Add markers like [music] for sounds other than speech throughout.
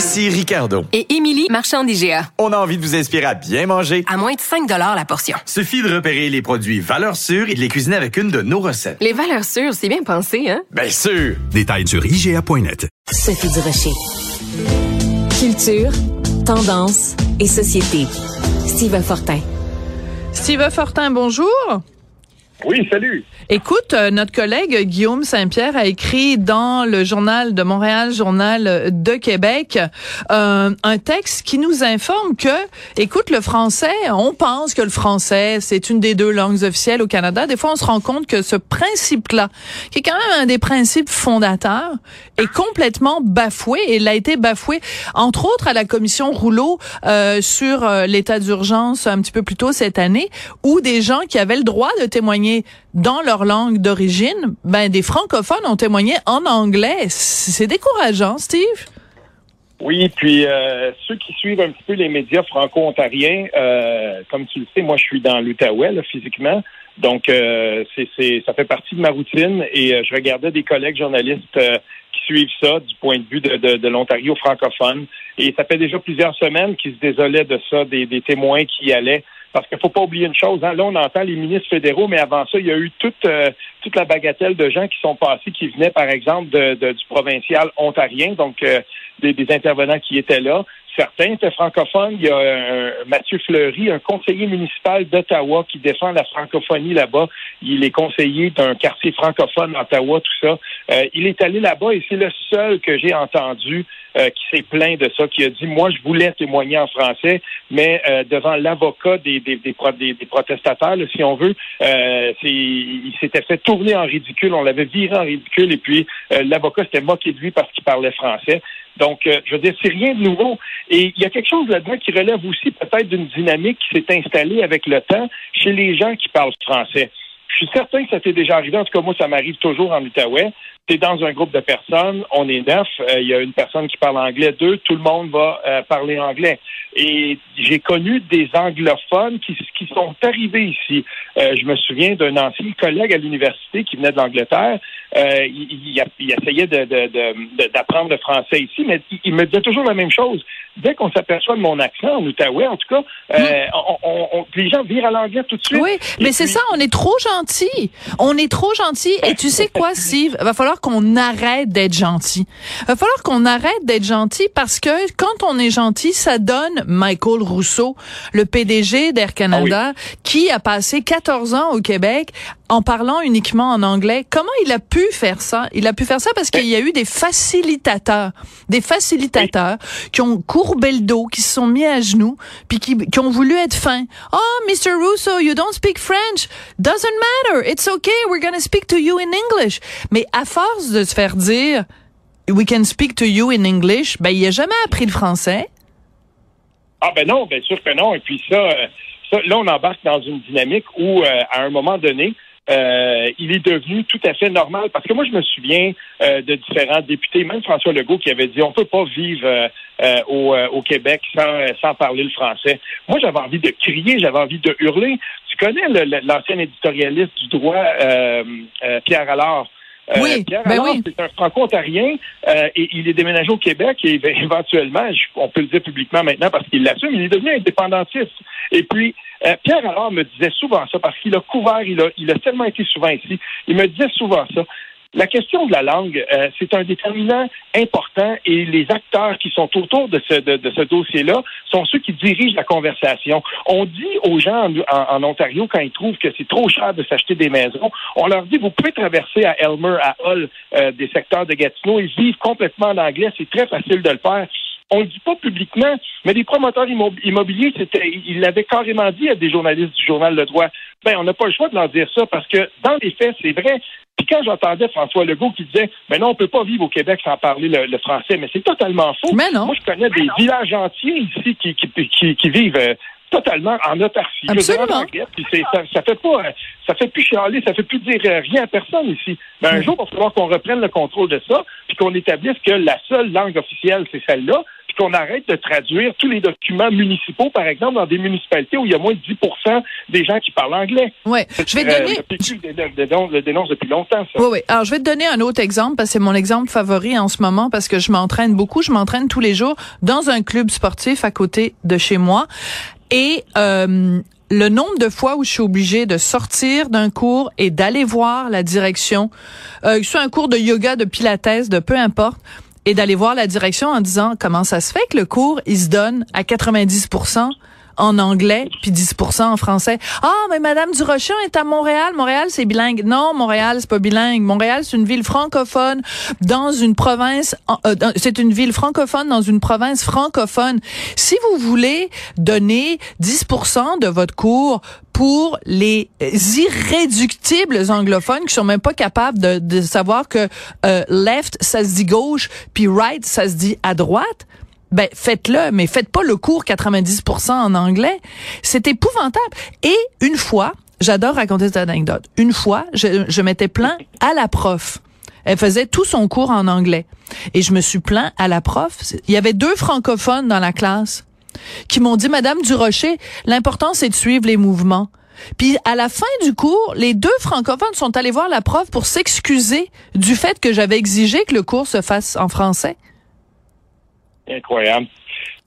Ici Ricardo. Et Émilie, marchand d'IGA. On a envie de vous inspirer à bien manger. À moins de 5 la portion. Suffit de repérer les produits valeurs sûres et de les cuisiner avec une de nos recettes. Les valeurs sûres, c'est bien pensé, hein? Bien sûr! Détails sur IGA.net. Sophie Durocher. Culture, tendance et société. Steve Fortin. Steve Fortin, bonjour. Oui, salut. Écoute, euh, notre collègue Guillaume Saint-Pierre a écrit dans le journal de Montréal, journal de Québec, euh, un texte qui nous informe que, écoute, le français, on pense que le français, c'est une des deux langues officielles au Canada. Des fois, on se rend compte que ce principe-là, qui est quand même un des principes fondateurs, est complètement bafoué et il a été bafoué, entre autres, à la commission Rouleau euh, sur euh, l'état d'urgence un petit peu plus tôt cette année, où des gens qui avaient le droit de témoigner dans leur langue d'origine, ben des francophones ont témoigné en anglais. C'est décourageant, Steve. Oui, puis euh, ceux qui suivent un petit peu les médias franco-ontariens, euh, comme tu le sais, moi je suis dans l'Outaouais physiquement, donc euh, c'est, ça fait partie de ma routine et je regardais des collègues journalistes qui suivent ça du point de vue de, l'Ontario francophone et ça fait déjà plusieurs semaines qu'ils se désolaient de ça, des, témoins qui allaient parce qu'il faut pas oublier une chose. Hein. Là, on entend les ministres fédéraux, mais avant ça, il y a eu toute euh, toute la bagatelle de gens qui sont passés, qui venaient, par exemple, de, du provincial ontarien, donc euh, des, des, intervenants qui étaient là. Certains étaient francophones. Il y a un, Mathieu Fleury, un conseiller municipal d'Ottawa qui défend la francophonie là-bas. Il est conseiller d'un quartier francophone d'Ottawa, tout ça. Euh, il est allé là-bas et c'est le seul que j'ai entendu euh, qui s'est plaint de ça, qui a dit moi je voulais témoigner en français, mais euh, devant l'avocat des, des, des, des, protestataires, si on veut, euh, il s'était fait tourner en ridicule, on l'avait viré en ridicule, et puis l'avocat s'était moqué de lui parce qu'il parlait français. Donc, je veux dire, c'est rien de nouveau. Et il y a quelque chose là-dedans qui relève aussi peut-être d'une dynamique qui s'est installée avec le temps chez les gens qui parlent français. Je suis certain que ça t'est déjà arrivé. En tout cas, moi, ça m'arrive toujours en Outaouais c'est dans un groupe de personnes, on est neuf, euh, il y a une personne qui parle anglais, deux, tout le monde va euh, parler anglais. Et j'ai connu des anglophones qui, qui sont arrivés ici. Euh, je me souviens d'un ancien collègue à l'université qui venait de l'Angleterre. il, il, essayait d'apprendre de, le français ici, mais il, me disait toujours la même chose. Dès qu'on s'aperçoit de mon accent en Outaouais, en tout cas, on, les gens virent à l'anglais tout de suite. Oui, mais c'est ça, on est trop gentil. On est trop gentil. Et tu sais quoi, [laughs] Steve? Va falloir qu'on arrête d'être gentil. Il va falloir qu'on arrête d'être gentil parce que quand on est gentil, ça donne Michael Rousseau, le PDG d'Air Canada, ah qui a passé 14 ans au Québec en parlant uniquement en anglais. Comment il a pu faire ça? Il a pu faire ça parce qu'il y a eu des facilitateurs, des facilitateurs qui ont courbé le dos, qui se sont mis à genoux, puis qui, qui ont voulu être fins. Oh, Mr. Russo, you don't speak French. Doesn't matter. It's okay. We're to speak to you in English. Mais à force de se faire dire, we can speak to you in English, ben, il a jamais appris le français. Ah, ben non, bien sûr que non. Et puis ça, euh, ça là, on embarque dans une dynamique où, euh, à un moment donné, euh, il est devenu tout à fait normal. Parce que moi, je me souviens euh, de différents députés, même François Legault, qui avait dit on peut pas vivre euh, au, au, Québec sans, sans parler le français. Moi, j'avais envie de crier, j'avais envie de hurler. Tu connais l'ancien éditorialiste du droit, Pierre Allard? Oui, Pierre ben Allard, c'est un franco-ontarien et il est déménagé au Québec et [laughs] éventuellement, on peut le dire publiquement maintenant parce qu'il l'assume, il est devenu indépendantiste. Et puis, euh, Pierre alors me disait souvent ça parce qu'il a couvert, il a, il a tellement été souvent ici, il me disait souvent ça. La question de la langue, euh, c'est un déterminant important et les acteurs qui sont autour de ce, de, ce dossier-là sont ceux qui dirigent la conversation. On dit aux gens en, Ontario, quand ils trouvent que c'est trop cher de s'acheter des maisons, on leur dit, vous pouvez traverser à Elmer, à Hull, euh, des secteurs de Gatineau et vivre complètement en anglais. C'est très facile de le faire. On le dit pas publiquement, mais les promoteurs immo- immobiliers, ils l'avaient carrément dit à des journalistes du journal Le Droit. Ben, on n'a pas le choix de leur dire ça parce que dans les faits, c'est vrai. Puis quand j'entendais François Legault qui disait, ben non, on peut pas vivre au Québec sans parler le, le français, mais c'est totalement faux. Mais non. Moi, je connais des villages entiers ici qui, qui, qui, qui vivent euh, totalement en autarcie. Absolument. puis ça, ça fait pas, ça fait plus chialer, ça fait plus dire euh, rien à personne ici. Mais un jour, il va falloir qu'on reprenne le contrôle de ça, puis qu'on établisse que la seule langue officielle, c'est celle-là, puis qu'on arrête de traduire tous les documents municipaux, par exemple, dans des municipalités où il y a moins de 10 des gens qui parlent anglais. Ouais. Je vais te Euh, donner. le PQ le dénonce depuis longtemps, ça. Oui, oui. Alors, je vais te donner un autre exemple parce que c'est mon exemple favori en ce moment parce que je m'entraîne beaucoup. Je m'entraîne tous les jours dans un club sportif à côté de chez moi. Et euh, le nombre de fois où je suis obligée de sortir d'un cours et d'aller voir la direction, euh, que ce soit un cours de yoga, de pilates, de peu importe, et d'aller voir la direction en disant comment ça se fait que le cours, il se donne à 90 en anglais puis 10% en français. Ah, mais Madame Durocher est à Montréal. Montréal, c'est bilingue. Non, Montréal, c'est pas bilingue. Montréal, c'est une ville francophone dans une province. euh, c'est une ville francophone dans une province francophone. Si vous voulez donner 10% de votre cours pour les irréductibles anglophones qui sont même pas capables de, de savoir que euh, left ça se dit gauche puis right ça se dit à droite ben faites-le, mais faites pas le cours 90% en anglais. C'est épouvantable. Et une fois, j'adore raconter cette anecdote. Une fois, je, je m'étais plaint à la prof. Elle faisait tout son cours en anglais. Et je me suis plaint à la prof. Il y avait deux francophones dans la classe qui m'ont dit, Madame Durocher, l'important c'est de suivre les mouvements. Puis à la fin du cours, les deux francophones sont allés voir la prof pour s'excuser du fait que j'avais exigé que le cours se fasse en français. Incroyable.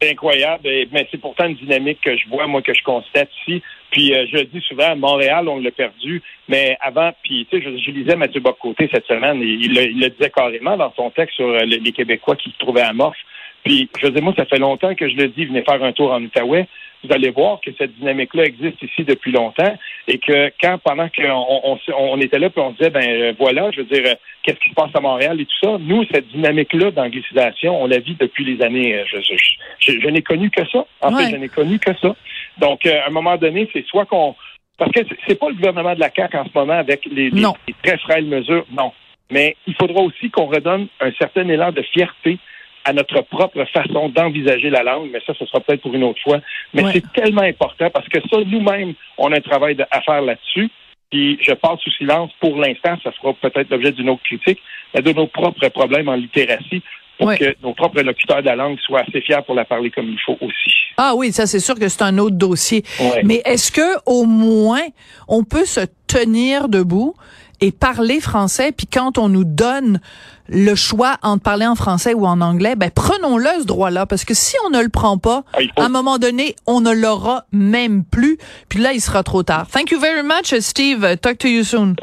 C'est incroyable, mais c'est pourtant une dynamique que je vois, moi, que je constate ici. Puis euh, je le dis souvent, Montréal, on l'a perdu, mais avant, puis tu sais, je, lisais Mathieu Bocoté cette semaine, il, le- disait carrément dans son texte sur euh, les les Québécois qui se trouvaient amorphes. Puis je dis, moi, ça fait longtemps que je le dis, venez faire un tour en Outaouais. Vous allez voir que cette dynamique-là existe ici depuis longtemps et que quand, pendant qu'on on, était là, puis on disait, ben euh, voilà, je veux dire, euh, qu'est-ce qui se passe à Montréal et tout ça, nous, cette dynamique-là d'anglicisation, on la vit depuis les années, euh, je, je, je, je n'ai connu que ça. En Ouais. fait, je n'ai connu que ça. Donc, à un moment donné, c'est soit qu'on... Parce que c'est- pas le gouvernement de la CAQ en ce moment avec les, les très frêles mesures, non. Mais il faudra aussi qu'on redonne un certain élan de fierté à notre propre façon d'envisager la langue, mais ça, ce sera peut-être pour une autre fois. Mais Ouais. c'est tellement important parce que ça, nous-mêmes, on a un travail à faire là-dessus. Puis je passe sous silence pour l'instant, ça sera peut-être l'objet d'une autre critique, mais de nos propres problèmes en littératie pour Ouais. que nos propres locuteurs de la langue soient assez fiers pour la parler comme il faut aussi. Ah oui, ça c'est sûr que c'est un autre dossier. Ouais. Mais est-ce que au moins on peut se tenir debout et parler français puis quand on nous donne le choix entre parler en français ou en anglais, ben prenons-le ce droit-là parce que si on ne le prend pas, Ah, à un moment donné, on ne l'aura même plus. Puis là, il sera trop tard. Thank you very much, Steve. Talk to you soon.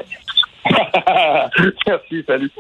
[laughs] Merci, salut.